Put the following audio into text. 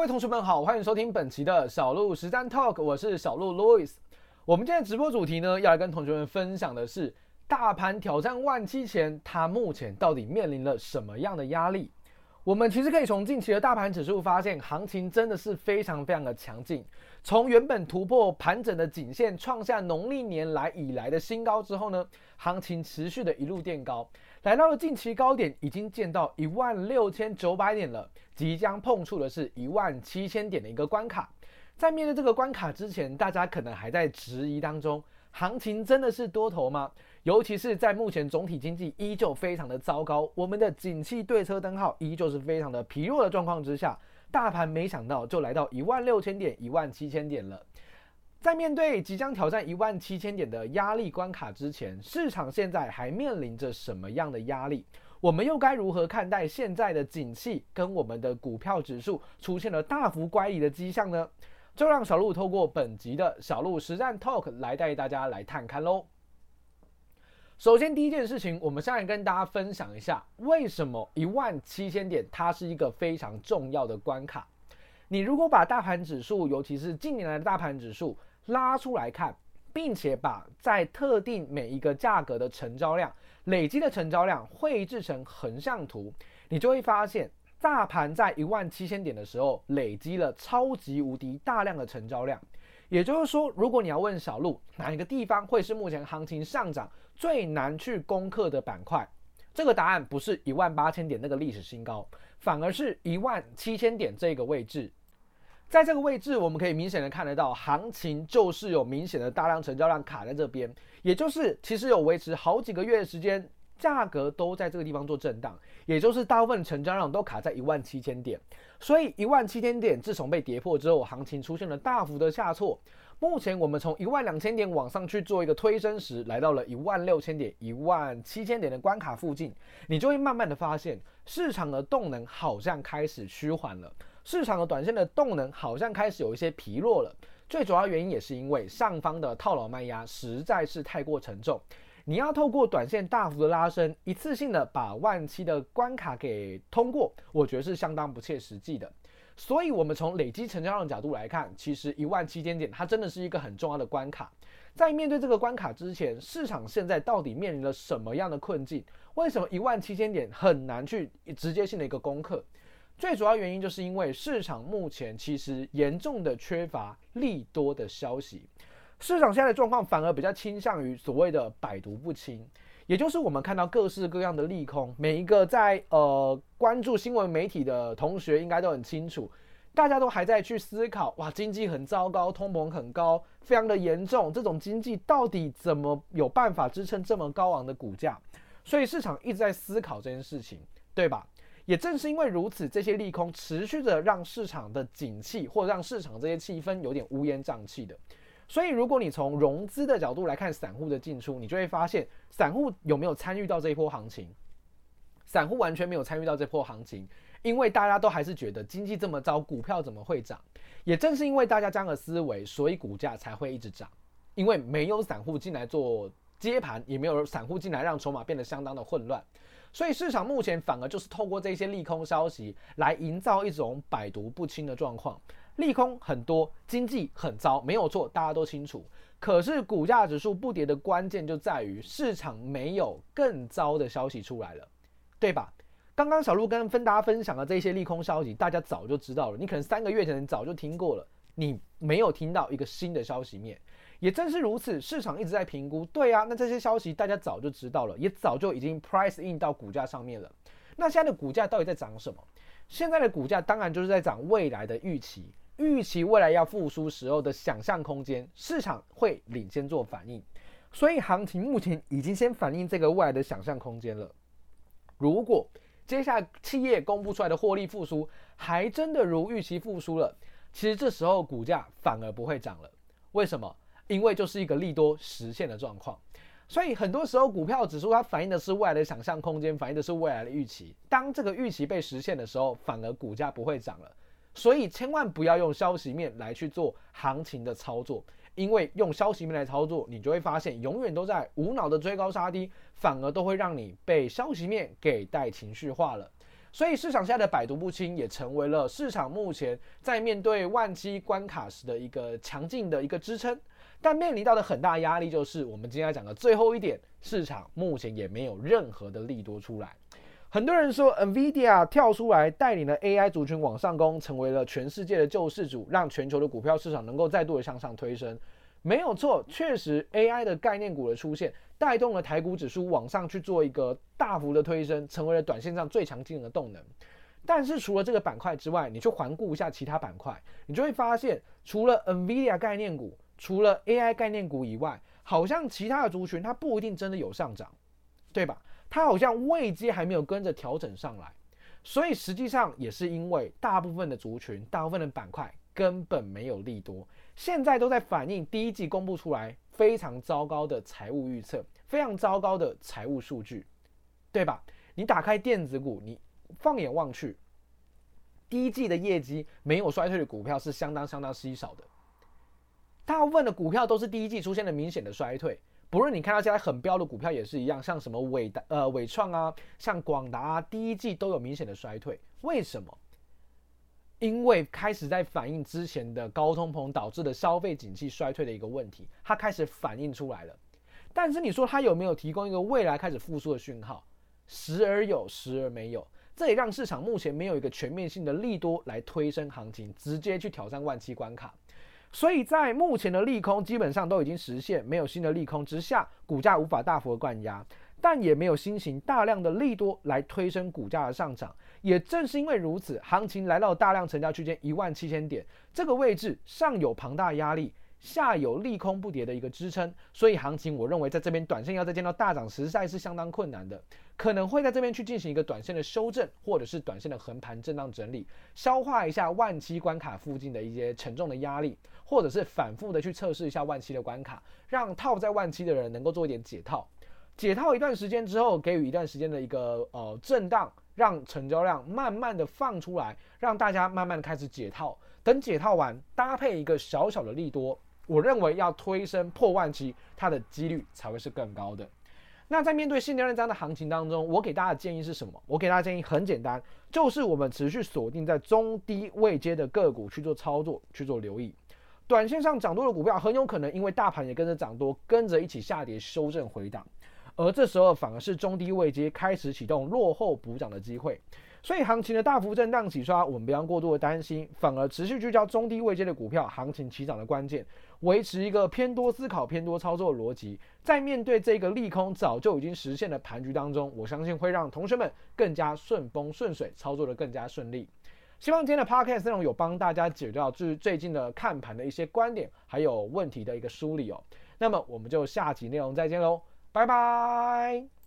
各位同学们好，欢迎收听本期的小鹿实战 Talk，我是小鹿 Louis。我们今天直播主题呢，要来跟同学们分享的是，大盘挑战万七前，它目前到底面临了什么样的压力？我们其实可以从近期的大盘指数发现，行情真的是非常非常的强劲。从原本突破盘整的颈线，创下农历年来以来的新高之后呢，行情持续的一路垫高，来到了近期高点，已经见到一万六千九百点了，即将碰触的是一万七千点的一个关卡。在面对这个关卡之前，大家可能还在质疑当中，行情真的是多头吗？尤其是在目前总体经济依旧非常的糟糕，我们的景气对车灯号依旧是非常的疲弱的状况之下，大盘没想到就来到一万六千点、一万七千点了。在面对即将挑战一万七千点的压力关卡之前，市场现在还面临着什么样的压力？我们又该如何看待现在的景气跟我们的股票指数出现了大幅乖离的迹象呢？就让小鹿透过本集的小鹿实战 Talk 来带大家来探看喽。首先，第一件事情，我们先来跟大家分享一下，为什么一万七千点它是一个非常重要的关卡。你如果把大盘指数，尤其是近年来的大盘指数拉出来看，并且把在特定每一个价格的成交量累积的成交量绘制成横向图，你就会发现，大盘在一万七千点的时候累积了超级无敌大量的成交量。也就是说，如果你要问小鹿哪一个地方会是目前行情上涨最难去攻克的板块，这个答案不是一万八千点那个历史新高，反而是一万七千点这个位置。在这个位置，我们可以明显的看得到，行情就是有明显的大量成交量卡在这边，也就是其实有维持好几个月的时间，价格都在这个地方做震荡，也就是大部分成交量都卡在一万七千点。所以一万七千点自从被跌破之后，行情出现了大幅的下挫。目前我们从一万两千点往上去做一个推升时，来到了一万六千点、一万七千点的关卡附近，你就会慢慢的发现市场的动能好像开始趋缓了，市场的短线的动能好像开始有一些疲弱了。最主要原因也是因为上方的套牢卖压实在是太过沉重，你要透过短线大幅的拉升，一次性的把万七的关卡给通过，我觉得是相当不切实际的。所以，我们从累积成交量的角度来看，其实一万七千点它真的是一个很重要的关卡。在面对这个关卡之前，市场现在到底面临了什么样的困境？为什么一万七千点很难去直接性的一个攻克？最主要原因就是因为市场目前其实严重的缺乏利多的消息，市场现在的状况反而比较倾向于所谓的百毒不侵。也就是我们看到各式各样的利空，每一个在呃关注新闻媒体的同学应该都很清楚，大家都还在去思考，哇，经济很糟糕，通膨很高，非常的严重，这种经济到底怎么有办法支撑这么高昂的股价？所以市场一直在思考这件事情，对吧？也正是因为如此，这些利空持续的让市场的景气或者让市场这些气氛有点乌烟瘴气的。所以，如果你从融资的角度来看散户的进出，你就会发现，散户有没有参与到这一波行情？散户完全没有参与到这波行情，因为大家都还是觉得经济这么糟，股票怎么会涨？也正是因为大家这样的思维，所以股价才会一直涨。因为没有散户进来做接盘，也没有散户进来让筹码变得相当的混乱，所以市场目前反而就是透过这些利空消息来营造一种百毒不侵的状况。利空很多，经济很糟，没有错，大家都清楚。可是股价指数不跌的关键就在于市场没有更糟的消息出来了，对吧？刚刚小鹿跟分大家分享的这些利空消息，大家早就知道了。你可能三个月前早就听过了，你没有听到一个新的消息面。也正是如此，市场一直在评估。对啊，那这些消息大家早就知道了，也早就已经 price in 到股价上面了。那现在的股价到底在涨什么？现在的股价当然就是在涨未来的预期。预期未来要复苏时候的想象空间，市场会领先做反应，所以行情目前已经先反映这个未来的想象空间了。如果接下来企业公布出来的获利复苏还真的如预期复苏了，其实这时候股价反而不会涨了。为什么？因为就是一个利多实现的状况。所以很多时候股票指数它反映的是未来的想象空间，反映的是未来的预期。当这个预期被实现的时候，反而股价不会涨了。所以千万不要用消息面来去做行情的操作，因为用消息面来操作，你就会发现永远都在无脑的追高杀低，反而都会让你被消息面给带情绪化了。所以市场现在的百毒不侵也成为了市场目前在面对万七关卡时的一个强劲的一个支撑。但面临到的很大压力就是我们今天要讲的最后一点，市场目前也没有任何的利多出来。很多人说 NVIDIA 跳出来带领了 AI 族群往上攻，成为了全世界的救世主，让全球的股票市场能够再度的向上推升。没有错，确实 AI 的概念股的出现，带动了台股指数往上去做一个大幅的推升，成为了短线上最强劲的动能。但是除了这个板块之外，你去环顾一下其他板块，你就会发现，除了 NVIDIA 概念股，除了 AI 概念股以外，好像其他的族群它不一定真的有上涨，对吧？它好像位阶还没有跟着调整上来，所以实际上也是因为大部分的族群、大部分的板块根本没有利多，现在都在反映第一季公布出来非常糟糕的财务预测、非常糟糕的财务数据，对吧？你打开电子股，你放眼望去，第一季的业绩没有衰退的股票是相当相当稀少的，大部分的股票都是第一季出现了明显的衰退。不论你看到现在很飙的股票也是一样，像什么伟达呃伟创啊，像广达啊，第一季都有明显的衰退。为什么？因为开始在反映之前的高通膨导致的消费景气衰退的一个问题，它开始反映出来了。但是你说它有没有提供一个未来开始复苏的讯号？时而有，时而没有。这也让市场目前没有一个全面性的利多来推升行情，直接去挑战万七关卡。所以在目前的利空基本上都已经实现，没有新的利空之下，股价无法大幅的灌压，但也没有新型大量的利多来推升股价的上涨。也正是因为如此，行情来到大量成交区间一万七千点这个位置，尚有庞大压力。下有利空不跌的一个支撑，所以行情我认为在这边短线要再见到大涨，实在是相当困难的，可能会在这边去进行一个短线的修正，或者是短线的横盘震荡整理，消化一下万七关卡附近的一些沉重的压力，或者是反复的去测试一下万七的关卡，让套在万七的人能够做一点解套，解套一段时间之后，给予一段时间的一个呃震荡，让成交量慢慢的放出来，让大家慢慢的开始解套，等解套完，搭配一个小小的利多。我认为要推升破万期，它的几率才会是更高的。那在面对现阶段这样的行情当中，我给大家的建议是什么？我给大家建议很简单，就是我们持续锁定在中低位阶的个股去做操作，去做留意。短线上涨多的股票，很有可能因为大盘也跟着涨多，跟着一起下跌，修正回档。而这时候反而是中低位阶开始启动落后补涨的机会。所以行情的大幅震荡洗刷，我们不要过度的担心，反而持续聚焦中低位阶的股票，行情起涨的关键，维持一个偏多思考、偏多操作的逻辑，在面对这个利空早就已经实现的盘局当中，我相信会让同学们更加顺风顺水，操作的更加顺利。希望今天的 podcast 内容有帮大家解决掉就是最近的看盘的一些观点，还有问题的一个梳理哦。那么我们就下集内容再见喽，拜拜。